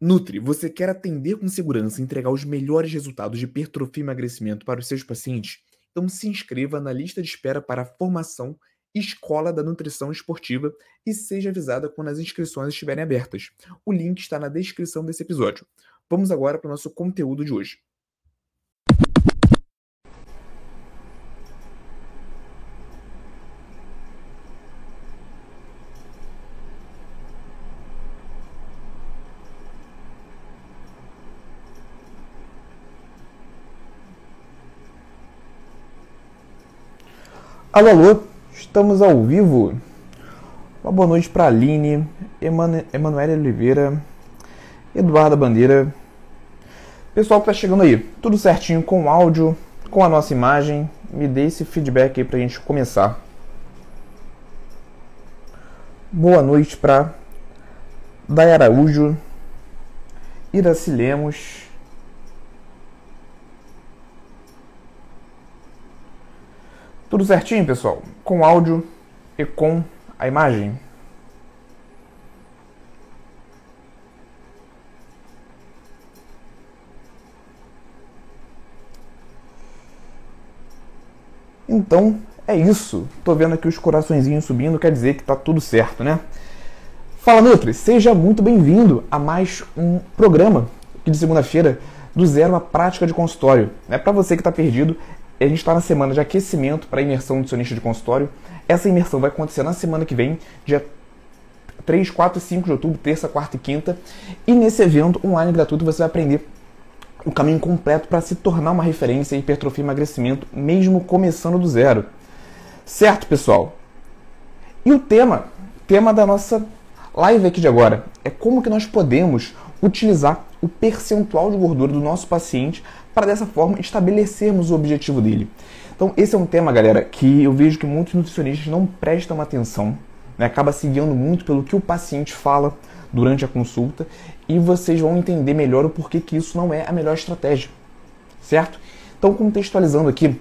Nutri, você quer atender com segurança e entregar os melhores resultados de hipertrofia e emagrecimento para os seus pacientes? Então se inscreva na lista de espera para a formação Escola da Nutrição Esportiva e seja avisada quando as inscrições estiverem abertas. O link está na descrição desse episódio. Vamos agora para o nosso conteúdo de hoje. Alô, alô, estamos ao vivo. Uma boa noite para Aline, Emanuele Oliveira, Eduarda Bandeira. Pessoal que está chegando aí, tudo certinho com o áudio, com a nossa imagem. Me dê esse feedback aí para a gente começar. Boa noite para Day Araújo, Iraci Lemos. Tudo certinho, pessoal? Com áudio e com a imagem. Então, é isso. Tô vendo aqui os coraçõezinhos subindo, quer dizer que tá tudo certo, né? Fala Nutri, seja muito bem-vindo a mais um programa aqui de segunda-feira do Zero à Prática de Consultório. É para você que está perdido, a gente está na semana de aquecimento para a imersão nutricionista de consultório. Essa imersão vai acontecer na semana que vem, dia 3, 4 e 5 de outubro, terça, quarta e quinta. E nesse evento online gratuito você vai aprender o caminho completo para se tornar uma referência em hipertrofia e emagrecimento, mesmo começando do zero. Certo, pessoal? E o tema, tema da nossa live aqui de agora, é como que nós podemos utilizar o percentual de gordura do nosso paciente para dessa forma estabelecermos o objetivo dele. Então, esse é um tema, galera, que eu vejo que muitos nutricionistas não prestam atenção, né? acaba se guiando muito pelo que o paciente fala durante a consulta e vocês vão entender melhor o porquê que isso não é a melhor estratégia, certo? Então, contextualizando aqui,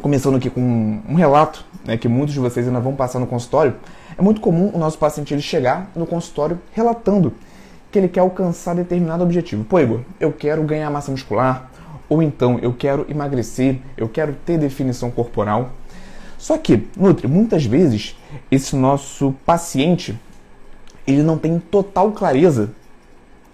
começando aqui com um relato né, que muitos de vocês ainda vão passar no consultório, é muito comum o nosso paciente ele chegar no consultório relatando que ele quer alcançar determinado objetivo. Pô, Igor, eu quero ganhar massa muscular, ou então eu quero emagrecer, eu quero ter definição corporal. Só que, Nutri, muitas vezes esse nosso paciente ele não tem total clareza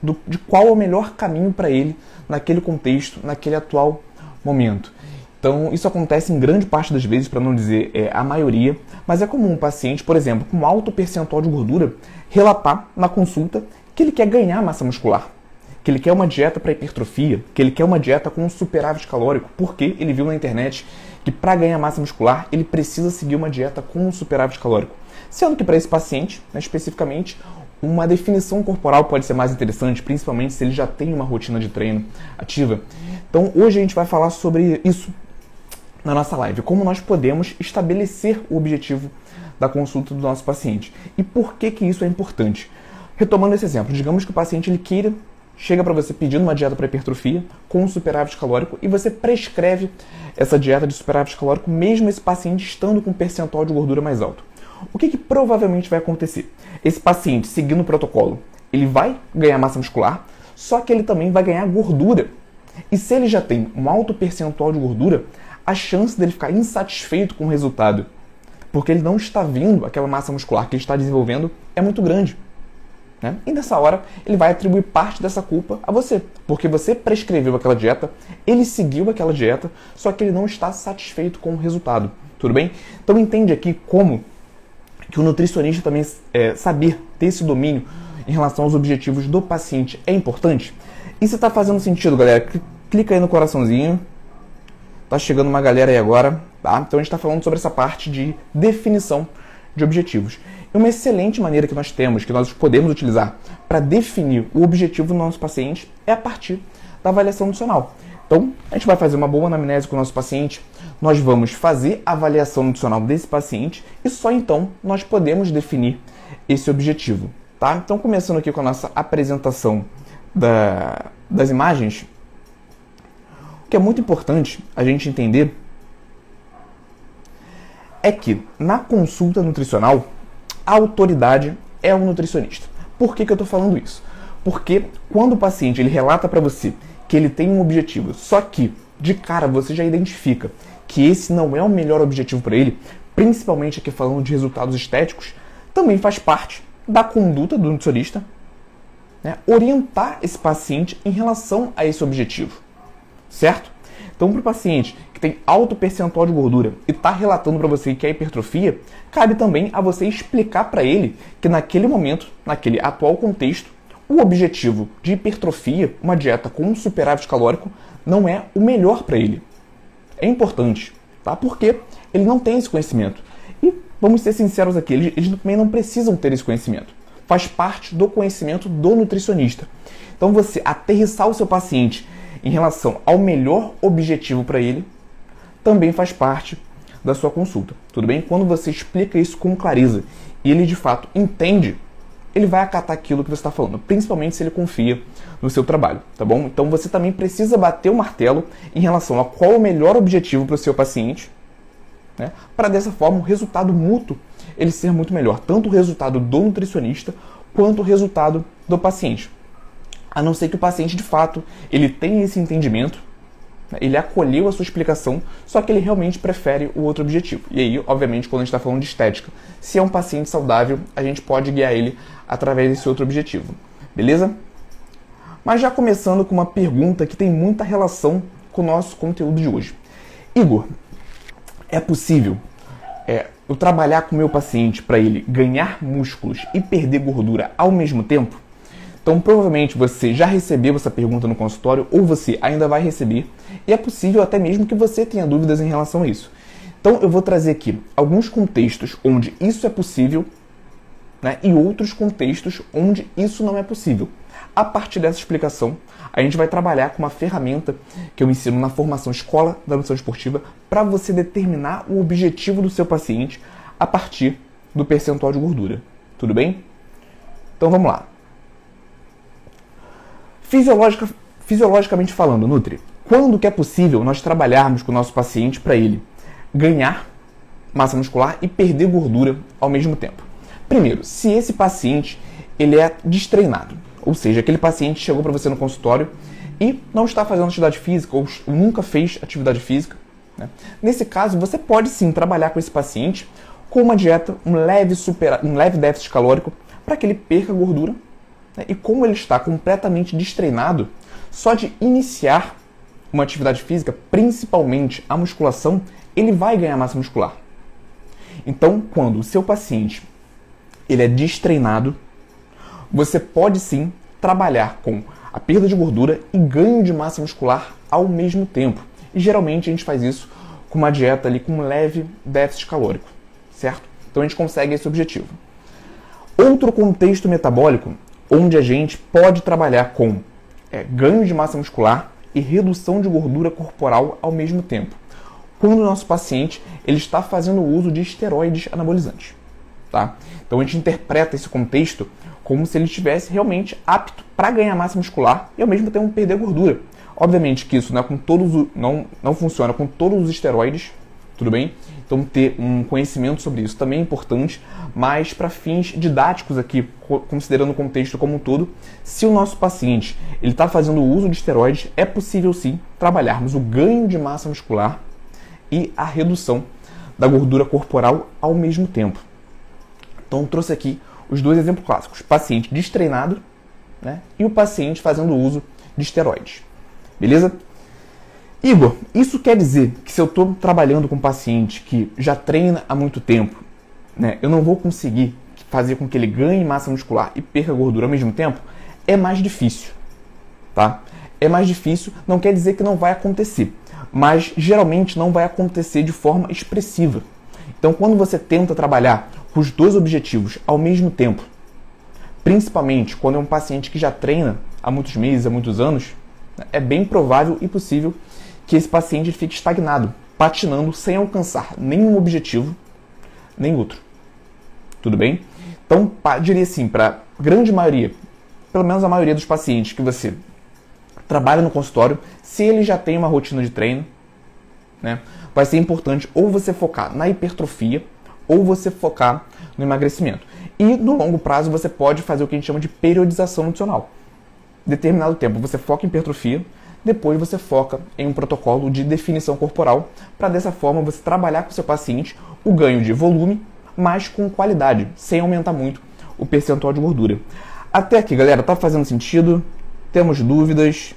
do, de qual é o melhor caminho para ele naquele contexto, naquele atual momento. Então, isso acontece em grande parte das vezes, para não dizer é, a maioria, mas é comum um paciente, por exemplo, com alto percentual de gordura, relatar na consulta que ele quer ganhar massa muscular que ele quer uma dieta para hipertrofia, que ele quer uma dieta com um superávit calórico, porque ele viu na internet que para ganhar massa muscular ele precisa seguir uma dieta com um superávit calórico. Sendo que para esse paciente, né, especificamente, uma definição corporal pode ser mais interessante, principalmente se ele já tem uma rotina de treino ativa. Então hoje a gente vai falar sobre isso na nossa live, como nós podemos estabelecer o objetivo da consulta do nosso paciente e por que que isso é importante. Retomando esse exemplo, digamos que o paciente ele queira chega para você pedindo uma dieta para hipertrofia com superávit calórico e você prescreve essa dieta de superávit calórico mesmo esse paciente estando com um percentual de gordura mais alto. O que, que provavelmente vai acontecer? Esse paciente, seguindo o protocolo, ele vai ganhar massa muscular, só que ele também vai ganhar gordura. E se ele já tem um alto percentual de gordura, a chance dele ficar insatisfeito com o resultado, porque ele não está vendo aquela massa muscular que ele está desenvolvendo, é muito grande. Né? E nessa hora ele vai atribuir parte dessa culpa a você, porque você prescreveu aquela dieta, ele seguiu aquela dieta, só que ele não está satisfeito com o resultado. Tudo bem? Então entende aqui como que o nutricionista também é, saber ter esse domínio em relação aos objetivos do paciente é importante. E se está fazendo sentido, galera, clica aí no coraçãozinho. Tá chegando uma galera aí agora, tá? Então a gente está falando sobre essa parte de definição de objetivos. E uma excelente maneira que nós temos, que nós podemos utilizar para definir o objetivo do nosso paciente é a partir da avaliação nutricional. Então, a gente vai fazer uma boa anamnese com o nosso paciente, nós vamos fazer a avaliação nutricional desse paciente e só então nós podemos definir esse objetivo. Tá? Então, começando aqui com a nossa apresentação da, das imagens, o que é muito importante a gente entender é que na consulta nutricional a autoridade é o nutricionista. Por que, que eu estou falando isso? Porque quando o paciente ele relata para você que ele tem um objetivo, só que de cara você já identifica que esse não é o melhor objetivo para ele, principalmente aqui falando de resultados estéticos, também faz parte da conduta do nutricionista né, orientar esse paciente em relação a esse objetivo, certo? Então, para o paciente tem alto percentual de gordura e está relatando para você que é hipertrofia, cabe também a você explicar para ele que naquele momento, naquele atual contexto, o objetivo de hipertrofia, uma dieta com um superávit calórico, não é o melhor para ele. É importante, tá? Porque ele não tem esse conhecimento. E vamos ser sinceros aqui, eles, eles também não precisam ter esse conhecimento. Faz parte do conhecimento do nutricionista. Então você aterrissar o seu paciente em relação ao melhor objetivo para ele também faz parte da sua consulta. Tudo bem? Quando você explica isso com clareza e ele de fato entende, ele vai acatar aquilo que você está falando, principalmente se ele confia no seu trabalho, tá bom? Então você também precisa bater o martelo em relação a qual o melhor objetivo para o seu paciente, né? Para dessa forma o resultado mútuo ele ser muito melhor, tanto o resultado do nutricionista quanto o resultado do paciente. A não ser que o paciente de fato ele tenha esse entendimento, ele acolheu a sua explicação, só que ele realmente prefere o outro objetivo. E aí, obviamente, quando a gente está falando de estética, se é um paciente saudável, a gente pode guiar ele através desse outro objetivo. Beleza? Mas já começando com uma pergunta que tem muita relação com o nosso conteúdo de hoje. Igor, é possível é, eu trabalhar com o meu paciente para ele ganhar músculos e perder gordura ao mesmo tempo? Então, provavelmente você já recebeu essa pergunta no consultório ou você ainda vai receber, e é possível até mesmo que você tenha dúvidas em relação a isso. Então, eu vou trazer aqui alguns contextos onde isso é possível né, e outros contextos onde isso não é possível. A partir dessa explicação, a gente vai trabalhar com uma ferramenta que eu ensino na formação Escola da Nutrição Esportiva para você determinar o objetivo do seu paciente a partir do percentual de gordura. Tudo bem? Então vamos lá. Fisiologica, fisiologicamente falando, Nutri, quando que é possível nós trabalharmos com o nosso paciente para ele ganhar massa muscular e perder gordura ao mesmo tempo? Primeiro, se esse paciente ele é destreinado, ou seja, aquele paciente chegou para você no consultório e não está fazendo atividade física ou nunca fez atividade física. Né? Nesse caso, você pode sim trabalhar com esse paciente com uma dieta, um leve, super, um leve déficit calórico para que ele perca gordura. Né? E como ele está completamente destreinado, só de iniciar uma atividade física, principalmente a musculação, ele vai ganhar massa muscular. Então, quando o seu paciente ele é destreinado, você pode sim trabalhar com a perda de gordura e ganho de massa muscular ao mesmo tempo. E geralmente a gente faz isso com uma dieta ali com um leve déficit calórico, certo? Então a gente consegue esse objetivo. Outro contexto metabólico onde a gente pode trabalhar com é, ganho de massa muscular e redução de gordura corporal ao mesmo tempo. Quando o nosso paciente ele está fazendo uso de esteroides anabolizantes. Tá? Então a gente interpreta esse contexto como se ele estivesse realmente apto para ganhar massa muscular e ao mesmo tempo perder gordura. Obviamente que isso não, é com todos, não, não funciona com todos os esteroides, tudo bem? Então ter um conhecimento sobre isso também é importante, mas para fins didáticos aqui, considerando o contexto como um todo, se o nosso paciente ele está fazendo uso de esteroides, é possível sim trabalharmos o ganho de massa muscular e a redução da gordura corporal ao mesmo tempo. Então trouxe aqui os dois exemplos clássicos: paciente destreinado né, e o paciente fazendo uso de esteroides. Beleza? Igor, isso quer dizer que se eu estou trabalhando com um paciente que já treina há muito tempo, né, eu não vou conseguir fazer com que ele ganhe massa muscular e perca gordura ao mesmo tempo? É mais difícil, tá? É mais difícil, não quer dizer que não vai acontecer, mas geralmente não vai acontecer de forma expressiva. Então, quando você tenta trabalhar com os dois objetivos ao mesmo tempo, principalmente quando é um paciente que já treina há muitos meses, há muitos anos, é bem provável e possível que esse paciente fique estagnado, patinando sem alcançar nenhum objetivo, nem outro. Tudo bem? Então, diria assim, para grande maioria, pelo menos a maioria dos pacientes que você trabalha no consultório, se ele já tem uma rotina de treino, né, vai ser importante ou você focar na hipertrofia ou você focar no emagrecimento. E no longo prazo você pode fazer o que a gente chama de periodização nutricional. determinado tempo você foca em hipertrofia, depois você foca em um protocolo de definição corporal, para dessa forma você trabalhar com seu paciente o ganho de volume, mas com qualidade, sem aumentar muito o percentual de gordura. Até aqui, galera, tá fazendo sentido? Temos dúvidas?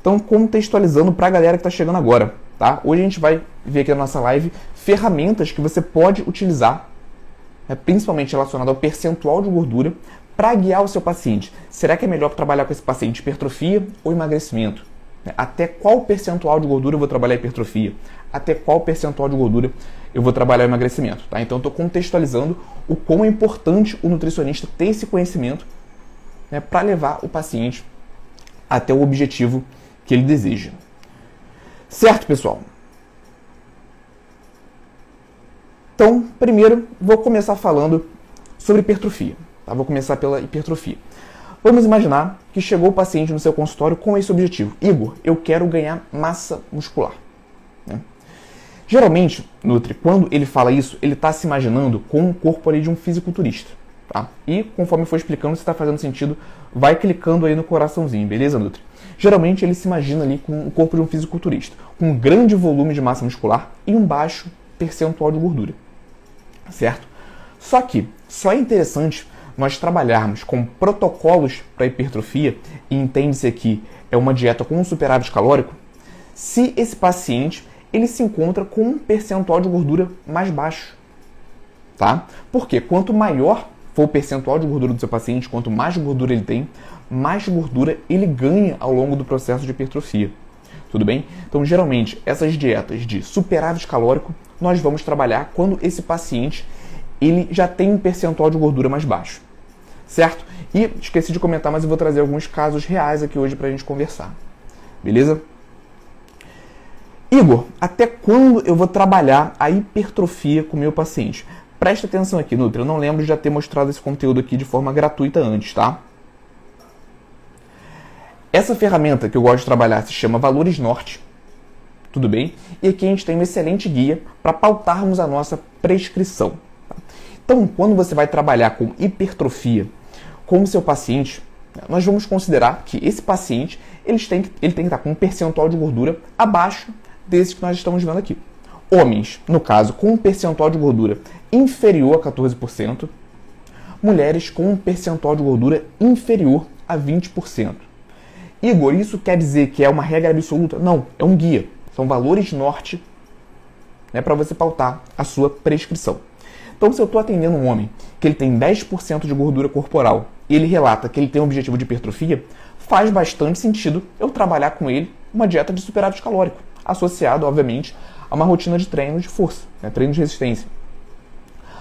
Então, contextualizando para a galera que está chegando agora, tá? Hoje a gente vai ver aqui na nossa live ferramentas que você pode utilizar, né, principalmente relacionado ao percentual de gordura, para guiar o seu paciente. Será que é melhor trabalhar com esse paciente hipertrofia ou emagrecimento? Até qual percentual de gordura eu vou trabalhar hipertrofia? Até qual percentual de gordura eu vou trabalhar emagrecimento? Tá? Então, estou contextualizando o quão é importante o nutricionista ter esse conhecimento né, para levar o paciente até o objetivo que ele deseja. Certo, pessoal? Então, primeiro, vou começar falando sobre hipertrofia. Tá? Vou começar pela hipertrofia. Vamos imaginar que chegou o paciente no seu consultório com esse objetivo. Igor, eu quero ganhar massa muscular. Né? Geralmente, Nutri, quando ele fala isso, ele está se imaginando com o corpo ali de um fisiculturista. Tá? E conforme for explicando, se está fazendo sentido, vai clicando aí no coraçãozinho, beleza, Nutri? Geralmente ele se imagina ali com o corpo de um fisiculturista, com um grande volume de massa muscular e um baixo percentual de gordura. Certo? Só que só é interessante nós trabalharmos com protocolos para hipertrofia, e entende-se aqui é uma dieta com um superávit calórico, se esse paciente ele se encontra com um percentual de gordura mais baixo. Tá? Porque quanto maior for o percentual de gordura do seu paciente, quanto mais gordura ele tem, mais gordura ele ganha ao longo do processo de hipertrofia. Tudo bem? Então, geralmente, essas dietas de superávit calórico, nós vamos trabalhar quando esse paciente ele já tem um percentual de gordura mais baixo. Certo? E esqueci de comentar, mas eu vou trazer alguns casos reais aqui hoje para a gente conversar. Beleza? Igor, até quando eu vou trabalhar a hipertrofia com meu paciente? Presta atenção aqui, Nutri, eu não lembro de já ter mostrado esse conteúdo aqui de forma gratuita antes, tá? Essa ferramenta que eu gosto de trabalhar se chama Valores Norte. Tudo bem? E aqui a gente tem um excelente guia para pautarmos a nossa prescrição. Então, quando você vai trabalhar com hipertrofia com o seu paciente, nós vamos considerar que esse paciente ele tem, que, ele tem que estar com um percentual de gordura abaixo desse que nós estamos vendo aqui. Homens, no caso, com um percentual de gordura inferior a 14%, mulheres com um percentual de gordura inferior a 20%. Igor, isso quer dizer que é uma regra absoluta? Não, é um guia. São valores norte né, para você pautar a sua prescrição. Então, se eu estou atendendo um homem que ele tem 10% de gordura corporal e ele relata que ele tem um objetivo de hipertrofia, faz bastante sentido eu trabalhar com ele uma dieta de superávit calórico, associado, obviamente, a uma rotina de treino de força, né, treino de resistência.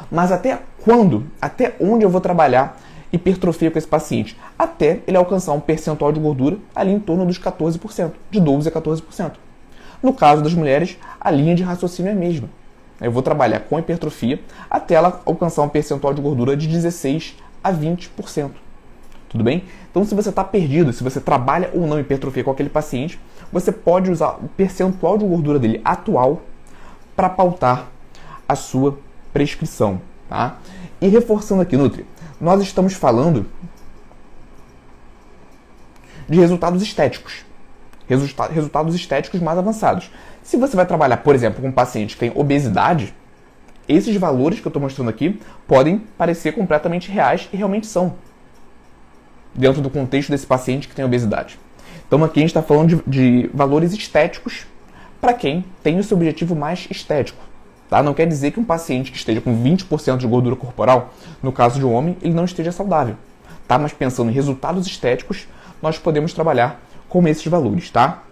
Mas até quando, até onde eu vou trabalhar hipertrofia com esse paciente? Até ele alcançar um percentual de gordura ali em torno dos 14%, de 12% a 14%. No caso das mulheres, a linha de raciocínio é a mesma. Eu vou trabalhar com hipertrofia até ela alcançar um percentual de gordura de 16% a 20%. Tudo bem? Então, se você está perdido, se você trabalha ou não hipertrofia com aquele paciente, você pode usar o percentual de gordura dele atual para pautar a sua prescrição. Tá? E reforçando aqui, Nutri, nós estamos falando de resultados estéticos. Resulta resultados estéticos mais avançados. Se você vai trabalhar, por exemplo, com um paciente que tem obesidade, esses valores que eu estou mostrando aqui podem parecer completamente reais e realmente são, dentro do contexto desse paciente que tem obesidade. Então aqui a gente está falando de, de valores estéticos para quem tem o seu objetivo mais estético. Tá? Não quer dizer que um paciente que esteja com 20% de gordura corporal, no caso de um homem, ele não esteja saudável. Tá? Mas pensando em resultados estéticos, nós podemos trabalhar com esses valores, tá?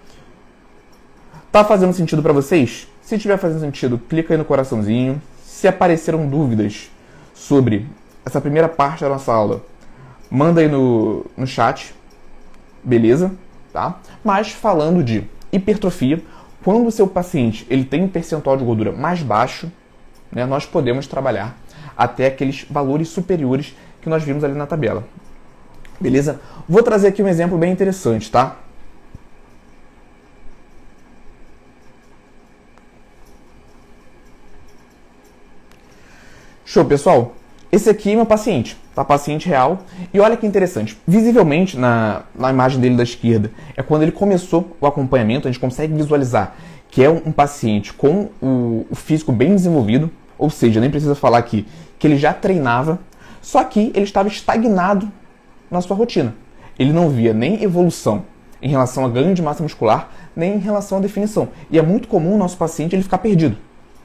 Tá fazendo sentido para vocês? Se tiver fazendo sentido, clica aí no coraçãozinho. Se apareceram dúvidas sobre essa primeira parte da nossa aula, manda aí no, no chat, beleza? Tá? Mas falando de hipertrofia, quando o seu paciente ele tem um percentual de gordura mais baixo, né, nós podemos trabalhar até aqueles valores superiores que nós vimos ali na tabela. Beleza? Vou trazer aqui um exemplo bem interessante, tá? Show, pessoal. Esse aqui é meu paciente. tá? Paciente real. E olha que interessante, visivelmente na, na imagem dele da esquerda, é quando ele começou o acompanhamento, a gente consegue visualizar que é um, um paciente com o, o físico bem desenvolvido, ou seja, nem precisa falar aqui que ele já treinava, só que ele estava estagnado na sua rotina. Ele não via nem evolução em relação a ganho de massa muscular, nem em relação à definição. E é muito comum o nosso paciente ele ficar perdido.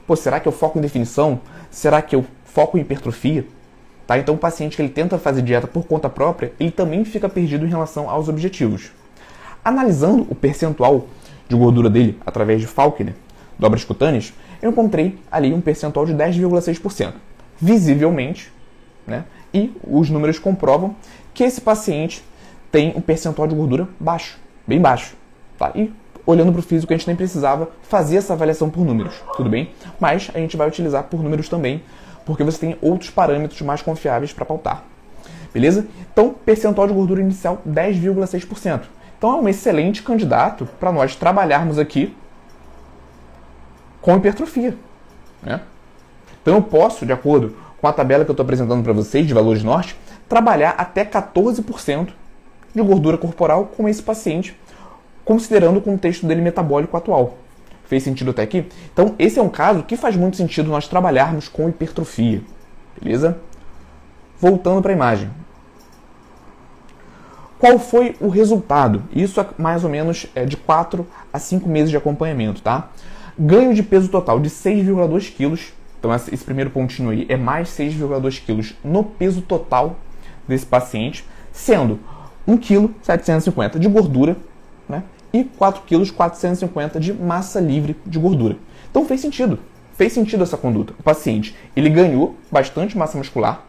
Pô, será que eu foco em definição? Será que eu foco em hipertrofia? Tá? Então o paciente que ele tenta fazer dieta por conta própria, ele também fica perdido em relação aos objetivos. Analisando o percentual de gordura dele através de Falkner, dobras cutâneas, eu encontrei ali um percentual de 10,6%. Visivelmente, né? E os números comprovam que esse paciente tem um percentual de gordura baixo, bem baixo. Tá? E olhando para o físico, a gente nem precisava fazer essa avaliação por números, tudo bem? Mas a gente vai utilizar por números também, porque você tem outros parâmetros mais confiáveis para pautar. Beleza? Então, percentual de gordura inicial 10,6%. Então, é um excelente candidato para nós trabalharmos aqui com hipertrofia. Né? Então, eu posso, de acordo com a tabela que eu estou apresentando para vocês de valores norte, trabalhar até 14% de gordura corporal com esse paciente, considerando o contexto dele metabólico atual. Fez sentido até aqui? Então, esse é um caso que faz muito sentido nós trabalharmos com hipertrofia. Beleza? Voltando para a imagem. Qual foi o resultado? Isso é mais ou menos é, de 4 a 5 meses de acompanhamento, tá? Ganho de peso total de 6,2 quilos. Então, esse primeiro pontinho aí é mais 6,2 quilos no peso total desse paciente, sendo 1,750 kg de gordura né, e 4,450 kg de massa livre de gordura. Então fez sentido. Fez sentido essa conduta. O paciente ele ganhou bastante massa muscular,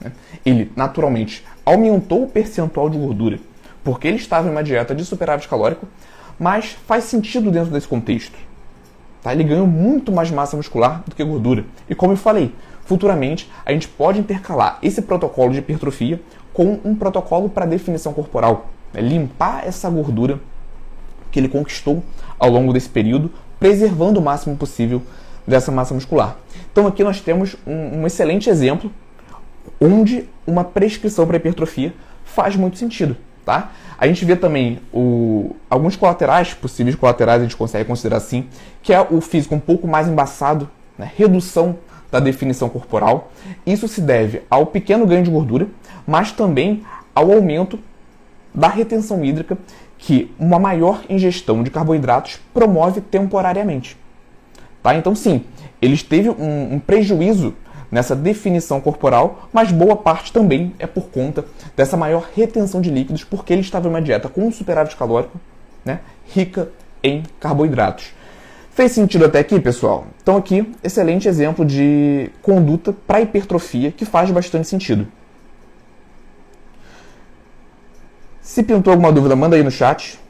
né, ele naturalmente aumentou o percentual de gordura porque ele estava em uma dieta de superávit calórico, mas faz sentido dentro desse contexto. Tá? Ele ganhou muito mais massa muscular do que gordura. E como eu falei, futuramente a gente pode intercalar esse protocolo de hipertrofia com um protocolo para definição corporal. Né? Limpar essa gordura que ele conquistou ao longo desse período, preservando o máximo possível dessa massa muscular. Então aqui nós temos um, um excelente exemplo onde uma prescrição para hipertrofia faz muito sentido. Tá? A gente vê também o, alguns colaterais, possíveis colaterais, a gente consegue considerar assim, que é o físico um pouco mais embaçado, né? redução da definição corporal. Isso se deve ao pequeno ganho de gordura, mas também ao aumento da retenção hídrica que uma maior ingestão de carboidratos promove temporariamente. Tá? Então, sim, eles teve um, um prejuízo nessa definição corporal, mas boa parte também é por conta dessa maior retenção de líquidos, porque ele estava em uma dieta com um superávit calórico, né, rica em carboidratos. Fez sentido até aqui, pessoal? Então aqui, excelente exemplo de conduta para hipertrofia que faz bastante sentido. Se pintou alguma dúvida, manda aí no chat.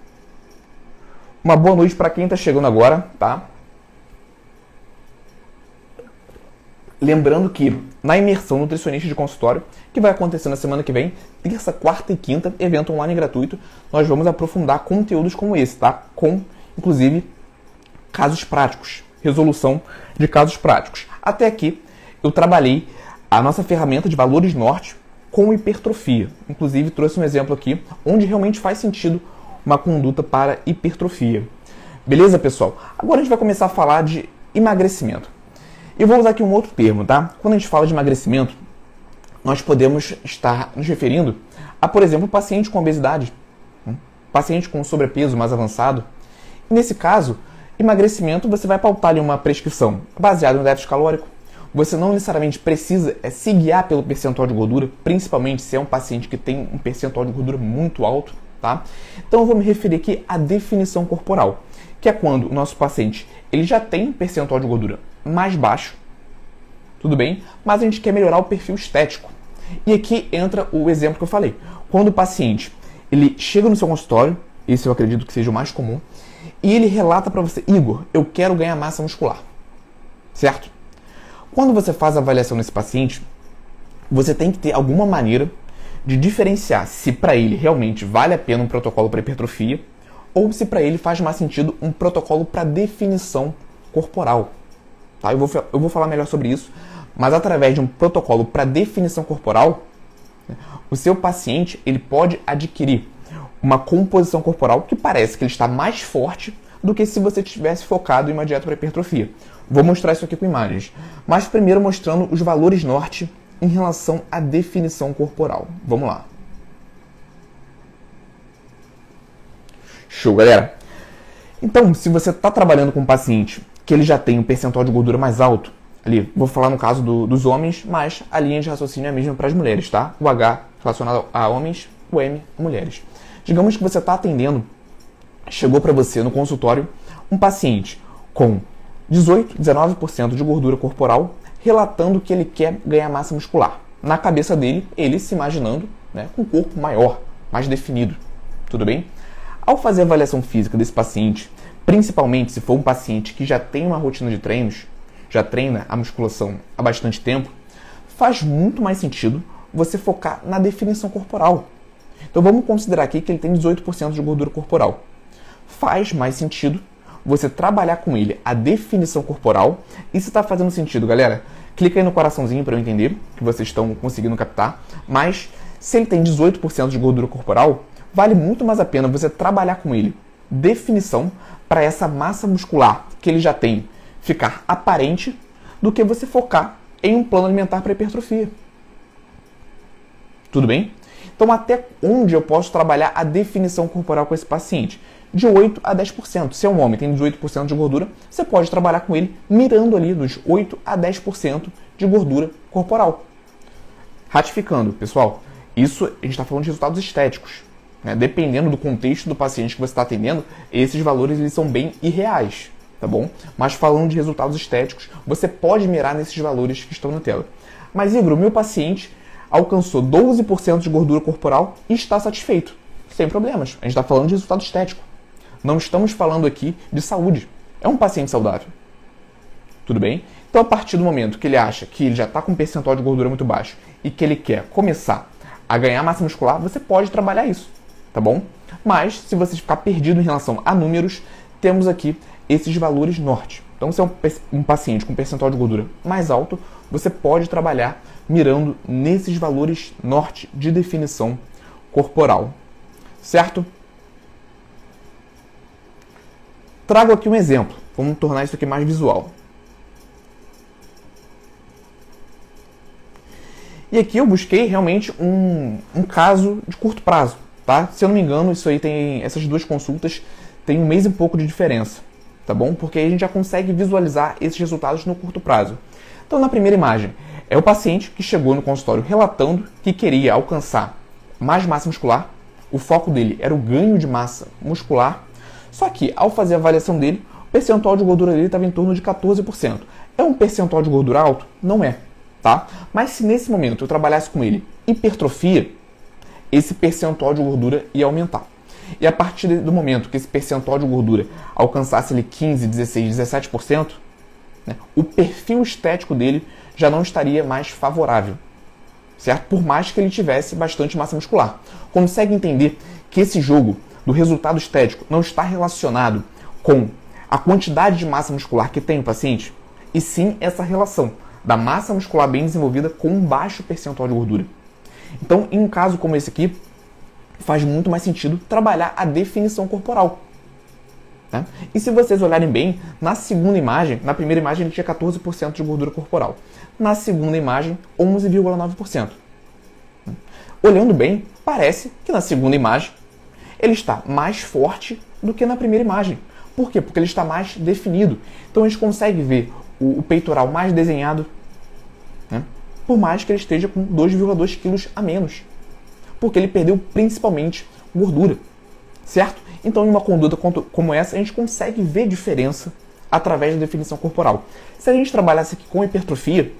Uma boa noite para quem está chegando agora, tá? Lembrando que na imersão nutricionista de consultório, que vai acontecer na semana que vem, terça, quarta e quinta, evento online gratuito, nós vamos aprofundar conteúdos como esse, tá? Com, inclusive, casos práticos, resolução de casos práticos. Até aqui eu trabalhei a nossa ferramenta de valores norte com hipertrofia. Inclusive trouxe um exemplo aqui onde realmente faz sentido uma conduta para hipertrofia. Beleza, pessoal? Agora a gente vai começar a falar de emagrecimento. E vou usar aqui um outro termo, tá? Quando a gente fala de emagrecimento, nós podemos estar nos referindo a, por exemplo, paciente com obesidade, hum, paciente com sobrepeso mais avançado. E nesse caso, Emagrecimento, você vai pautar ali uma prescrição baseada no déficit calórico. Você não necessariamente precisa é, se guiar pelo percentual de gordura, principalmente se é um paciente que tem um percentual de gordura muito alto, tá? Então eu vou me referir aqui à definição corporal, que é quando o nosso paciente ele já tem um percentual de gordura mais baixo, tudo bem? Mas a gente quer melhorar o perfil estético. E aqui entra o exemplo que eu falei. Quando o paciente ele chega no seu consultório, esse eu acredito que seja o mais comum, e ele relata para você, Igor, eu quero ganhar massa muscular. Certo? Quando você faz a avaliação nesse paciente, você tem que ter alguma maneira de diferenciar se para ele realmente vale a pena um protocolo para hipertrofia ou se para ele faz mais sentido um protocolo para definição corporal. Tá? Eu, vou, eu vou falar melhor sobre isso, mas através de um protocolo para definição corporal, O seu paciente ele pode adquirir uma composição corporal que parece que ele está mais forte do que se você tivesse focado em uma dieta para hipertrofia. Vou mostrar isso aqui com imagens, mas primeiro mostrando os valores norte em relação à definição corporal. Vamos lá. Show, galera. Então, se você está trabalhando com um paciente que ele já tem um percentual de gordura mais alto, ali, vou falar no caso do, dos homens, mas a linha de raciocínio é a mesma para as mulheres, tá? O H relacionado a homens, o M mulheres. Digamos que você está atendendo, chegou para você no consultório um paciente com 18, 19% de gordura corporal, relatando que ele quer ganhar massa muscular. Na cabeça dele, ele se imaginando né, com um corpo maior, mais definido. Tudo bem? Ao fazer a avaliação física desse paciente, principalmente se for um paciente que já tem uma rotina de treinos, já treina a musculação há bastante tempo, faz muito mais sentido você focar na definição corporal. Então vamos considerar aqui que ele tem 18% de gordura corporal. Faz mais sentido você trabalhar com ele a definição corporal. Se está fazendo sentido, galera, clica aí no coraçãozinho para eu entender que vocês estão conseguindo captar. Mas se ele tem 18% de gordura corporal, vale muito mais a pena você trabalhar com ele definição para essa massa muscular que ele já tem ficar aparente do que você focar em um plano alimentar para hipertrofia. Tudo bem? Então, até onde eu posso trabalhar a definição corporal com esse paciente? De 8 a 10%. Se é um homem tem 18% de gordura, você pode trabalhar com ele mirando ali dos 8 a 10% de gordura corporal. Ratificando, pessoal, isso a gente está falando de resultados estéticos. Né? Dependendo do contexto do paciente que você está atendendo, esses valores eles são bem irreais, tá bom? Mas falando de resultados estéticos, você pode mirar nesses valores que estão na tela. Mas, Igor, o meu paciente alcançou 12% de gordura corporal e está satisfeito. Sem problemas. A gente está falando de resultado estético. Não estamos falando aqui de saúde. É um paciente saudável. Tudo bem? Então, a partir do momento que ele acha que ele já está com um percentual de gordura muito baixo e que ele quer começar a ganhar massa muscular, você pode trabalhar isso tá bom? Mas, se você ficar perdido em relação a números, temos aqui esses valores norte. Então, se é um, um paciente com percentual de gordura mais alto, você pode trabalhar mirando nesses valores norte de definição corporal. Certo? Trago aqui um exemplo. Vamos tornar isso aqui mais visual. E aqui eu busquei realmente um, um caso de curto prazo tá? Se eu não me engano, isso aí tem essas duas consultas tem um mês e pouco de diferença, tá bom? Porque aí a gente já consegue visualizar esses resultados no curto prazo. Então, na primeira imagem, é o paciente que chegou no consultório relatando que queria alcançar mais massa muscular. O foco dele era o ganho de massa muscular. Só que, ao fazer a avaliação dele, o percentual de gordura dele estava em torno de 14%. É um percentual de gordura alto? Não é, tá? Mas se nesse momento eu trabalhasse com ele hipertrofia, esse percentual de gordura ia aumentar. E a partir do momento que esse percentual de gordura alcançasse ali 15, 16, 17%, né, o perfil estético dele já não estaria mais favorável. Certo? Por mais que ele tivesse bastante massa muscular. Consegue entender que esse jogo do resultado estético não está relacionado com a quantidade de massa muscular que tem o paciente, e sim essa relação da massa muscular bem desenvolvida com um baixo percentual de gordura. Então, em um caso como esse aqui, faz muito mais sentido trabalhar a definição corporal. Né? E se vocês olharem bem, na segunda imagem, na primeira imagem ele tinha 14% de gordura corporal. Na segunda imagem, 11,9%. Olhando bem, parece que na segunda imagem ele está mais forte do que na primeira imagem. Por quê? Porque ele está mais definido. Então a gente consegue ver o, o peitoral mais desenhado, né? por mais que ele esteja com 2,2 quilos a menos. Porque ele perdeu principalmente gordura, certo? Então, em uma conduta como essa, a gente consegue ver diferença através da definição corporal. Se a gente trabalhasse aqui com hipertrofia,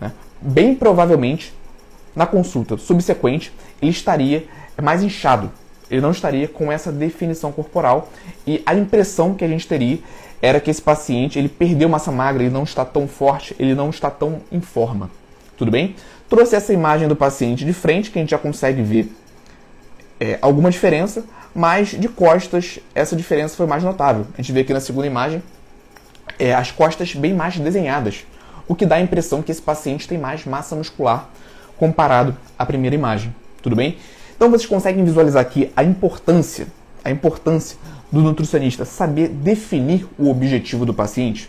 né, bem provavelmente na consulta subsequente ele estaria mais inchado, ele não estaria com essa definição corporal e a impressão que a gente teria era que esse paciente ele perdeu massa magra, ele não está tão forte, ele não está tão em forma. Tudo bem? Trouxe essa imagem do paciente de frente, que a gente já consegue ver é, alguma diferença, mas de costas essa diferença foi mais notável. A gente vê aqui na segunda imagem é, as costas bem mais desenhadas, o que dá a impressão que esse paciente tem mais massa muscular comparado à primeira imagem. Tudo bem? Então vocês conseguem visualizar aqui a importância, a importância do nutricionista saber definir o objetivo do paciente.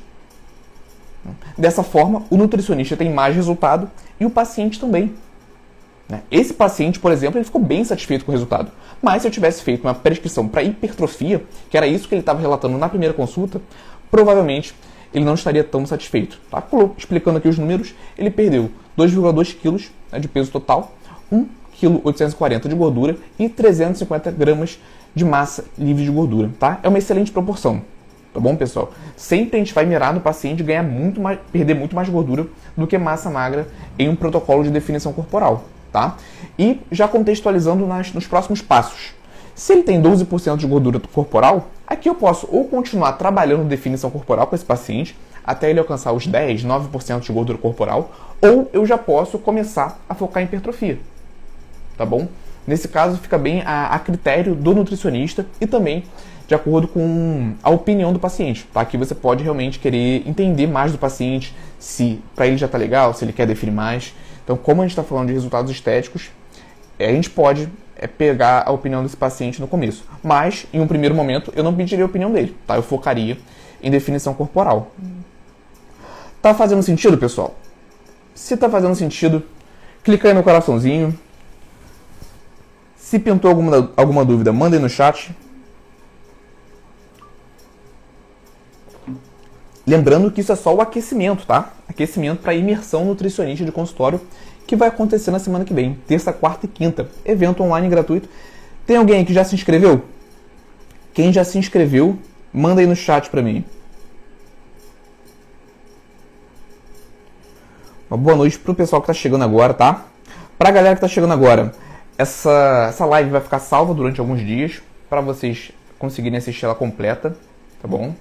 Dessa forma, o nutricionista tem mais resultado e o paciente também. Né? Esse paciente, por exemplo, ele ficou bem satisfeito com o resultado. Mas se eu tivesse feito uma prescrição para hipertrofia, que era isso que ele estava relatando na primeira consulta, provavelmente ele não estaria tão satisfeito. Tá? Explicando aqui os números, ele perdeu 2,2 kg né, de peso total, 1,840 kg de gordura e 350 gramas de massa livre de gordura. Tá? É uma excelente proporção. Tá bom, pessoal? Sempre a gente vai mirar no paciente ganhar muito mais, perder muito mais gordura do que massa magra em um protocolo de definição corporal tá? E já contextualizando nas, nos próximos passos. Se ele tem 12% de gordura corporal, aqui eu posso ou continuar trabalhando definição corporal com esse paciente até ele alcançar os 10, 9% de gordura corporal, ou eu já posso começar a focar em hipertrofia. Tá bom? Nesse caso fica bem a, a critério do nutricionista e também de acordo com a opinião do paciente. Tá? Aqui você pode realmente querer entender mais do paciente, se para ele já está legal, se ele quer definir mais. Então, como a gente está falando de resultados estéticos, a gente pode é, pegar a opinião desse paciente no começo. Mas, em um primeiro momento, eu não pediria a opinião dele, tá? Eu focaria em definição corporal. Tá fazendo sentido, pessoal? Se tá fazendo sentido, clica aí no coraçãozinho. Se pintou alguma, alguma dúvida, manda aí no chat. Lembrando que isso é só o aquecimento, tá? Aquecimento para imersão nutricionista de consultório que vai acontecer na semana que vem, terça, quarta e quinta. Evento online gratuito. Tem alguém que já se inscreveu? Quem já se inscreveu, manda aí no chat para mim. Uma boa noite pro pessoal que tá chegando agora, tá? Pra galera que tá chegando agora, essa, essa live vai ficar salva durante alguns dias para vocês conseguirem assistir ela completa, tá bom?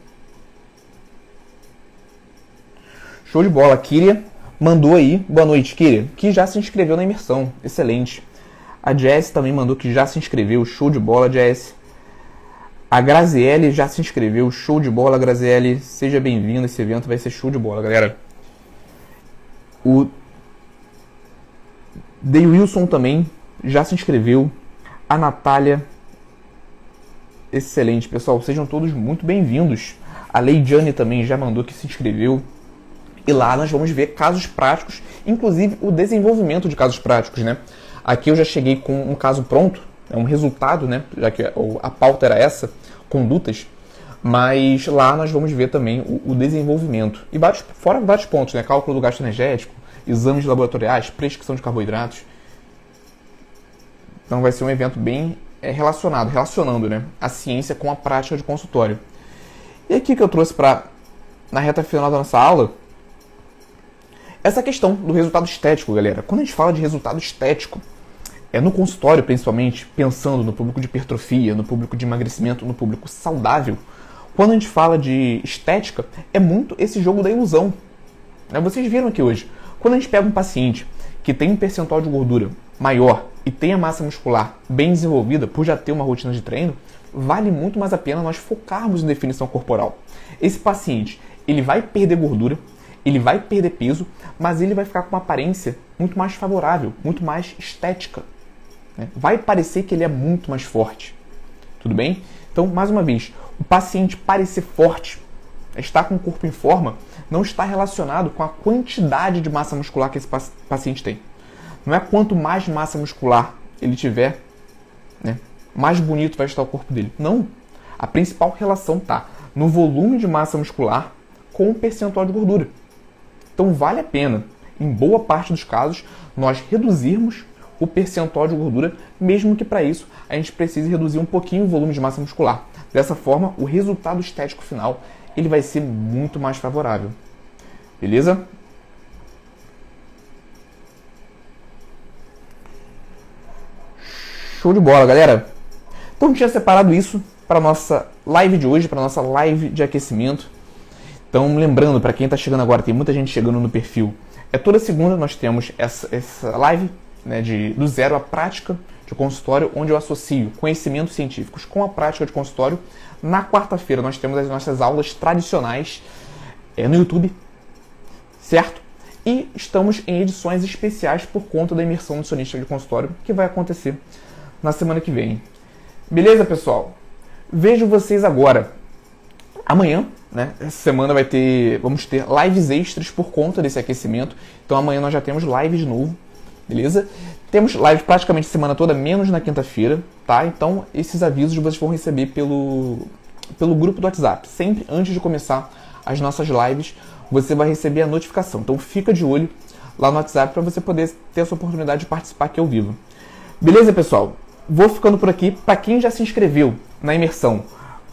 Show de bola. Kyria mandou aí, boa noite, Kyria, que já se inscreveu na imersão. Excelente. A Jess também mandou que já se inscreveu. Show de bola, Jess. A Graziele já se inscreveu. Show de bola, Graziele. Seja bem-vindo. Esse evento vai ser show de bola, galera. O Day Wilson também já se inscreveu. A Natália. Excelente, pessoal. Sejam todos muito bem-vindos. A Leidiane também já mandou que se inscreveu. E lá nós vamos ver casos práticos, inclusive o desenvolvimento de casos práticos, né? Aqui eu já cheguei com um caso pronto, é um resultado, né? Já que a pauta era essa, condutas, mas lá nós vamos ver também o, o desenvolvimento. E vários, fora vários pontos, né? Cálculo do gasto energético, exames laboratoriais, prescrição de carboidratos. Então vai ser um evento bem é, relacionado, relacionando né, a ciência com a prática de consultório. E aqui que eu trouxe para, na reta final da nossa aula, essa questão do resultado estético, galera. Quando a gente fala de resultado estético, é no consultório principalmente, pensando no público de hipertrofia, no público de emagrecimento, no público saudável, quando a gente fala de estética, é muito esse jogo da ilusão. Né? Vocês viram aqui hoje, quando a gente pega um paciente que tem um percentual de gordura maior e tem a massa muscular bem desenvolvida por já ter uma rotina de treino, vale muito mais a pena nós focarmos em definição corporal. Esse paciente, ele vai perder gordura, ele vai perder peso, mas ele vai ficar com uma aparência muito mais favorável, muito mais estética. Né? Vai parecer que ele é muito mais forte. Tudo bem? Então, mais uma vez, o paciente parecer forte, estar com o corpo em forma, não está relacionado com a quantidade de massa muscular que esse paciente tem. Não é quanto mais massa muscular ele tiver, né, mais bonito vai estar o corpo dele. Não. A principal relação está no volume de massa muscular com o percentual de gordura. Então vale a pena, em boa parte dos casos, nós reduzirmos o percentual de gordura, mesmo que para isso a gente precise reduzir um pouquinho o volume de massa muscular. Dessa forma, o resultado estético final ele vai ser muito mais favorável. Beleza? Show de bola, galera. Então, eu tinha separado isso para nossa live de hoje, para nossa live de aquecimento. Então, lembrando, para quem está chegando agora, tem muita gente chegando no perfil. É toda segunda nós temos essa, essa live né, de, do zero à prática de consultório, onde eu associo conhecimentos científicos com a prática de consultório. Na quarta-feira nós temos as nossas aulas tradicionais é, no YouTube, certo? E estamos em edições especiais por conta da imersão nutricionista de consultório que vai acontecer na semana que vem. Beleza, pessoal? Vejo vocês agora. Amanhã, né? Essa semana vai ter, vamos ter lives extras por conta desse aquecimento. Então amanhã nós já temos live de novo, beleza? Temos live praticamente semana toda, menos na quinta-feira, tá? Então esses avisos vocês vão receber pelo pelo grupo do WhatsApp. Sempre antes de começar as nossas lives, você vai receber a notificação. Então fica de olho lá no WhatsApp para você poder ter essa oportunidade de participar aqui ao vivo. Beleza, pessoal? Vou ficando por aqui. Para quem já se inscreveu na imersão,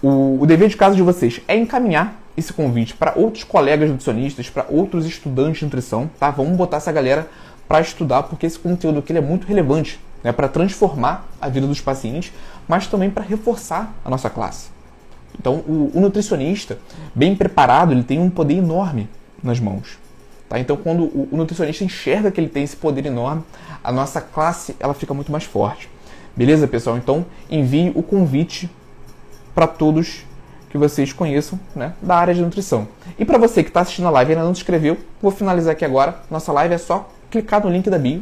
o, o dever de casa de vocês é encaminhar esse convite para outros colegas nutricionistas, para outros estudantes de nutrição, tá? Vamos botar essa galera para estudar, porque esse conteúdo aqui é muito relevante, né? Para transformar a vida dos pacientes, mas também para reforçar a nossa classe. Então, o, o, nutricionista, bem preparado, ele tem um poder enorme nas mãos. Tá? Então, quando o, o, nutricionista enxerga que ele tem esse poder enorme, a nossa classe ela fica muito mais forte. Beleza, pessoal? Então, envie o convite para todos que vocês conheçam né, da área de nutrição. E para você que está assistindo a live e ainda não se inscreveu, vou finalizar aqui agora. Nossa live é só clicar no link da bio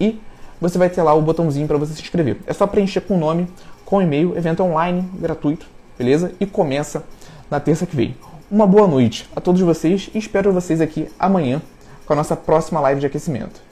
e você vai ter lá o botãozinho para você se inscrever. É só preencher com o nome, com o e-mail, evento online, gratuito beleza? E começa na terça que vem. Uma boa noite a todos vocês e espero vocês aqui amanhã com a nossa próxima live de aquecimento.